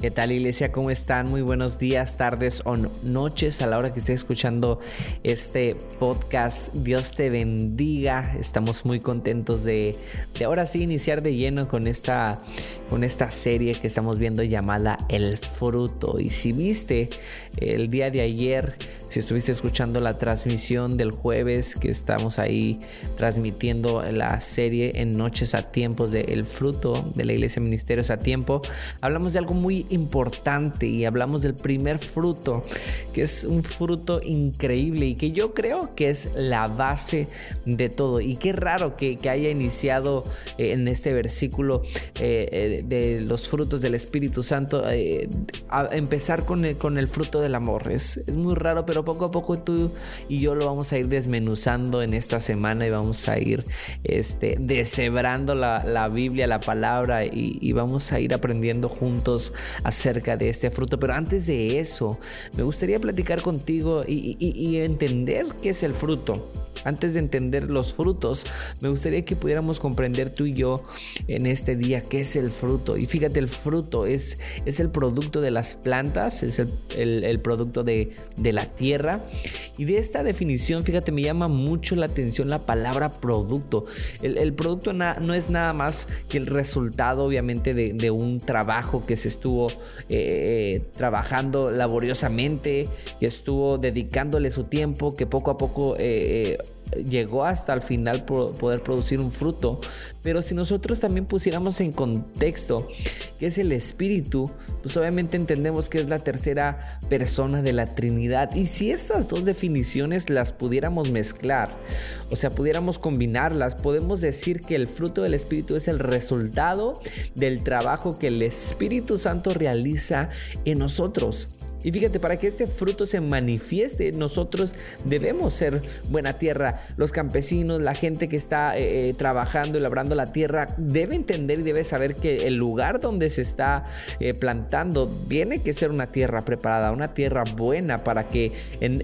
¿Qué tal iglesia? ¿Cómo están? Muy buenos días, tardes o noches a la hora que esté escuchando este podcast. Dios te bendiga. Estamos muy contentos de, de ahora sí iniciar de lleno con esta, con esta serie que estamos viendo llamada El Fruto. Y si viste el día de ayer, si estuviste escuchando la transmisión del jueves que estamos ahí transmitiendo la serie en Noches a Tiempos de El Fruto de la Iglesia Ministerios a Tiempo, hablamos de algo muy importante y hablamos del primer fruto, que es un fruto increíble y que yo creo que es la base de todo. Y qué raro que, haya iniciado eh, en este versículo eh, eh, de los frutos del Espíritu Santo, a empezar con el, con el fruto del amor. Es, es muy raro, pero poco a poco tú y yo lo vamos a ir desmenuzando en esta semana y vamos a ir este, deshebrando la, la Biblia, la palabra y, vamos a ir aprendiendo juntos acerca de este fruto. Pero antes de eso, me gustaría platicar contigo y, entender qué es el fruto. Antes de entender los frutos, me gustaría que pudiéramos comprender tú y yo en este día qué es el fruto. Y fíjate, el fruto es, es el producto de las plantas, es el, producto de, la tierra. Y de esta definición, fíjate, me llama mucho la atención la palabra producto. El, producto no es nada más que el resultado, obviamente, de, un trabajo que se estuvo eh, trabajando laboriosamente, que estuvo dedicándole su tiempo, que poco a poco eh, llegó hasta el final poder producir un fruto. Pero si nosotros también pusiéramos en contexto que es el Espíritu, pues obviamente entendemos que es la tercera persona de la Trinidad. Y si estas dos definiciones las pudiéramos mezclar, o sea, pudiéramos combinarlas, podemos decir que el fruto del Espíritu es el resultado del trabajo que el Espíritu Santo realiza en nosotros. Y fíjate, para que este fruto se manifieste, nosotros debemos ser buena tierra. Los campesinos, la gente que está eh, eh, trabajando y labrando la tierra, debe entender y debe saber que el lugar donde se está eh, plantando tiene que ser una tierra preparada, una tierra buena para que en,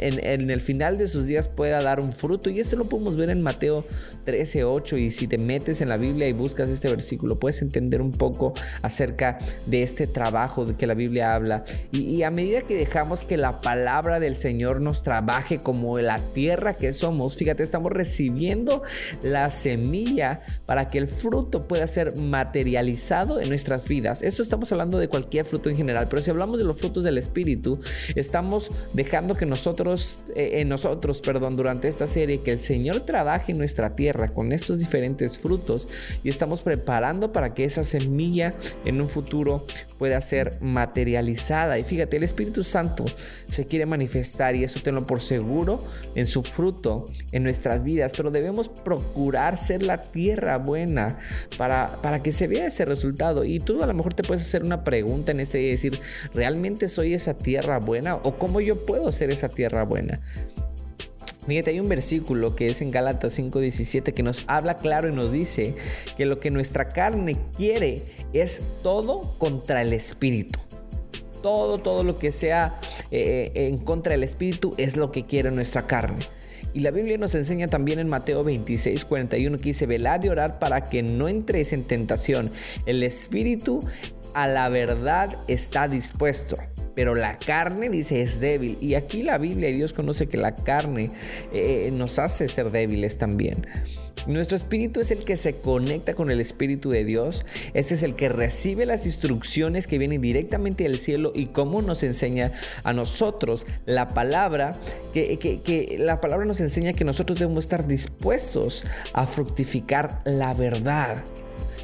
el final de sus días pueda dar un fruto. Y esto lo podemos ver en Mateo 13, 8. Y si te metes en la Biblia y buscas este versículo, puedes entender un poco acerca de este trabajo de que la Biblia habla. Y, y a medida que dejamos que la palabra del Señor nos trabaje como la tierra que somos, fíjate, estamos recibiendo la semilla para que el fruto pueda ser materializado en nuestras vidas. Esto estamos hablando de cualquier fruto en general, pero si hablamos de los frutos del Espíritu, estamos dejando que nosotros, eh, en nosotros, perdón, durante esta serie, que el Señor trabaje en nuestra tierra con estos diferentes frutos y estamos preparando para que esa semilla en un futuro pueda ser materializada. Y fíjate, el Espíritu Santo se quiere manifestar y eso tenlo por seguro en su fruto en nuestras vidas, pero debemos procurar ser la tierra buena para, para que se vea ese resultado. Y tú a lo mejor te puedes hacer una pregunta en este y decir, ¿realmente soy esa tierra buena? ¿O cómo yo puedo ser esa tierra buena? Fíjate, hay un versículo que es en Gálatas 5:17 que nos habla claro y nos dice que lo que nuestra carne quiere es todo contra el espíritu todo, todo lo que sea eh, en contra del espíritu es lo que quiere nuestra carne. Y la Biblia nos enseña también en Mateo 26, 41 que dice, velad de orar para que no entréis en tentación. El espíritu a la verdad está dispuesto, pero la carne dice es débil. Y aquí la Biblia y Dios conoce que la carne eh, nos hace ser débiles también. Nuestro espíritu es el que se conecta con el espíritu de Dios. Este es el que recibe las instrucciones que vienen directamente del cielo y cómo nos enseña a nosotros la palabra, que, que la palabra nos enseña que nosotros debemos estar dispuestos a fructificar la verdad.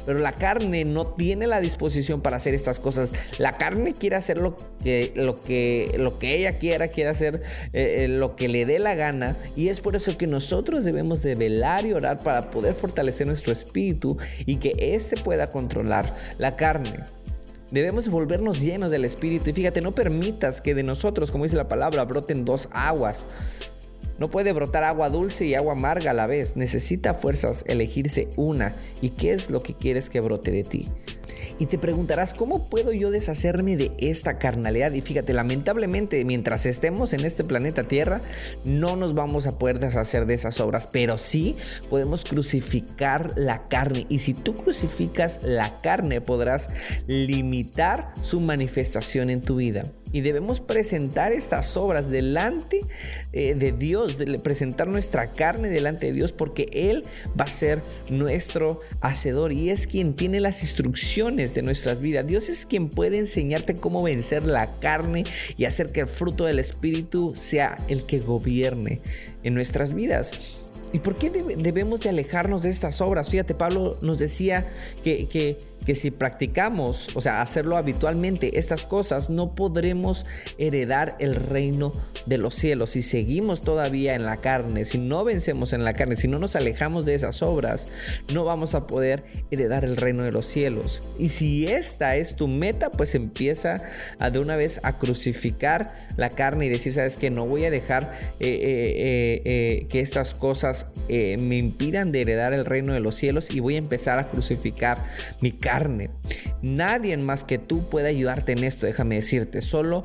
Pero la carne no tiene la disposición para hacer estas cosas. La carne quiere hacer lo que, lo que, lo que ella quiera, quiere hacer eh, eh, lo que le dé la gana. Y es por eso que nosotros debemos de velar y orar para poder fortalecer nuestro espíritu y que éste pueda controlar la carne. Debemos volvernos llenos del Espíritu. Y fíjate, no permitas que de nosotros, como dice la palabra, broten dos aguas. No puede brotar agua dulce y agua amarga a la vez. Necesita fuerzas elegirse una. ¿Y qué es lo que quieres que brote de ti? Y te preguntarás, ¿cómo puedo yo deshacerme de esta carnalidad? Y fíjate, lamentablemente, mientras estemos en este planeta Tierra, no nos vamos a poder deshacer de esas obras, pero sí podemos crucificar la carne. Y si tú crucificas la carne, podrás limitar su manifestación en tu vida y debemos presentar estas obras delante eh, de Dios, presentar nuestra carne delante de Dios porque Él va a ser nuestro hacedor y es quien tiene las instrucciones de nuestras vidas. Dios es quien puede enseñarte cómo vencer la carne y hacer que el fruto del Espíritu sea el que gobierne en nuestras vidas. ¿Y por qué debemos de alejarnos de estas obras? Fíjate, Pablo nos decía que que si practicamos, o sea, hacerlo habitualmente, estas cosas, no podremos heredar el reino de los cielos. Si seguimos todavía en la carne, si no vencemos en la carne, si no nos alejamos de esas obras, no vamos a poder heredar el reino de los cielos. Y si esta es tu meta, pues empieza a de una vez a crucificar la carne y decir, sabes que no voy a dejar eh, eh, eh, que estas cosas me impidan de heredar el reino de los cielos y voy a empezar a crucificar mi carne carne. Nadie más que tú puede ayudarte en esto, déjame decirte. Solo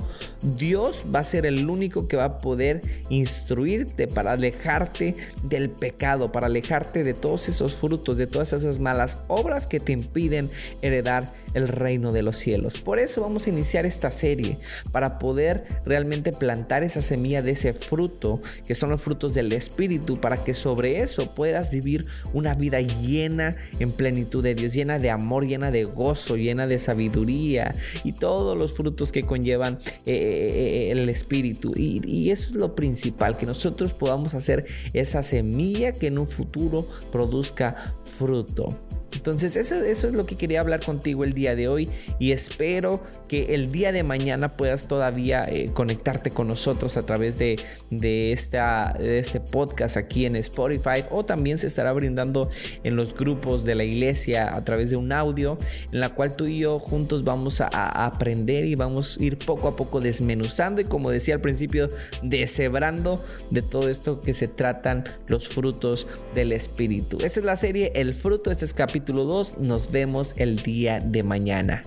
Dios va a ser el único que va a poder instruirte para alejarte del pecado, para alejarte de todos esos frutos, de todas esas malas obras que te impiden heredar el reino de los cielos. Por eso vamos a iniciar esta serie, para poder realmente plantar esa semilla de ese fruto, que son los frutos del Espíritu, para que sobre eso puedas vivir una vida llena en plenitud de Dios, llena de amor, llena de gozo, de sabiduría y todos los frutos que conllevan eh, eh, eh, el Espíritu. Y, y eso es lo principal, que nosotros podamos hacer esa semilla que en un futuro produzca fruto. Entonces eso, eso es lo que quería hablar contigo el día de hoy y espero que el día de mañana puedas todavía eh, conectarte con nosotros a través de, de, esta, de este podcast aquí en Spotify o también se estará brindando en los grupos de la iglesia a través de un audio en la cual tú y yo juntos vamos a, a aprender y vamos a ir poco a poco desmenuzando y como decía al principio, deshebrando de todo esto que se tratan los frutos del Espíritu. Esta es la serie El fruto, este es capítulo capítulo 2. Nos vemos el día de mañana.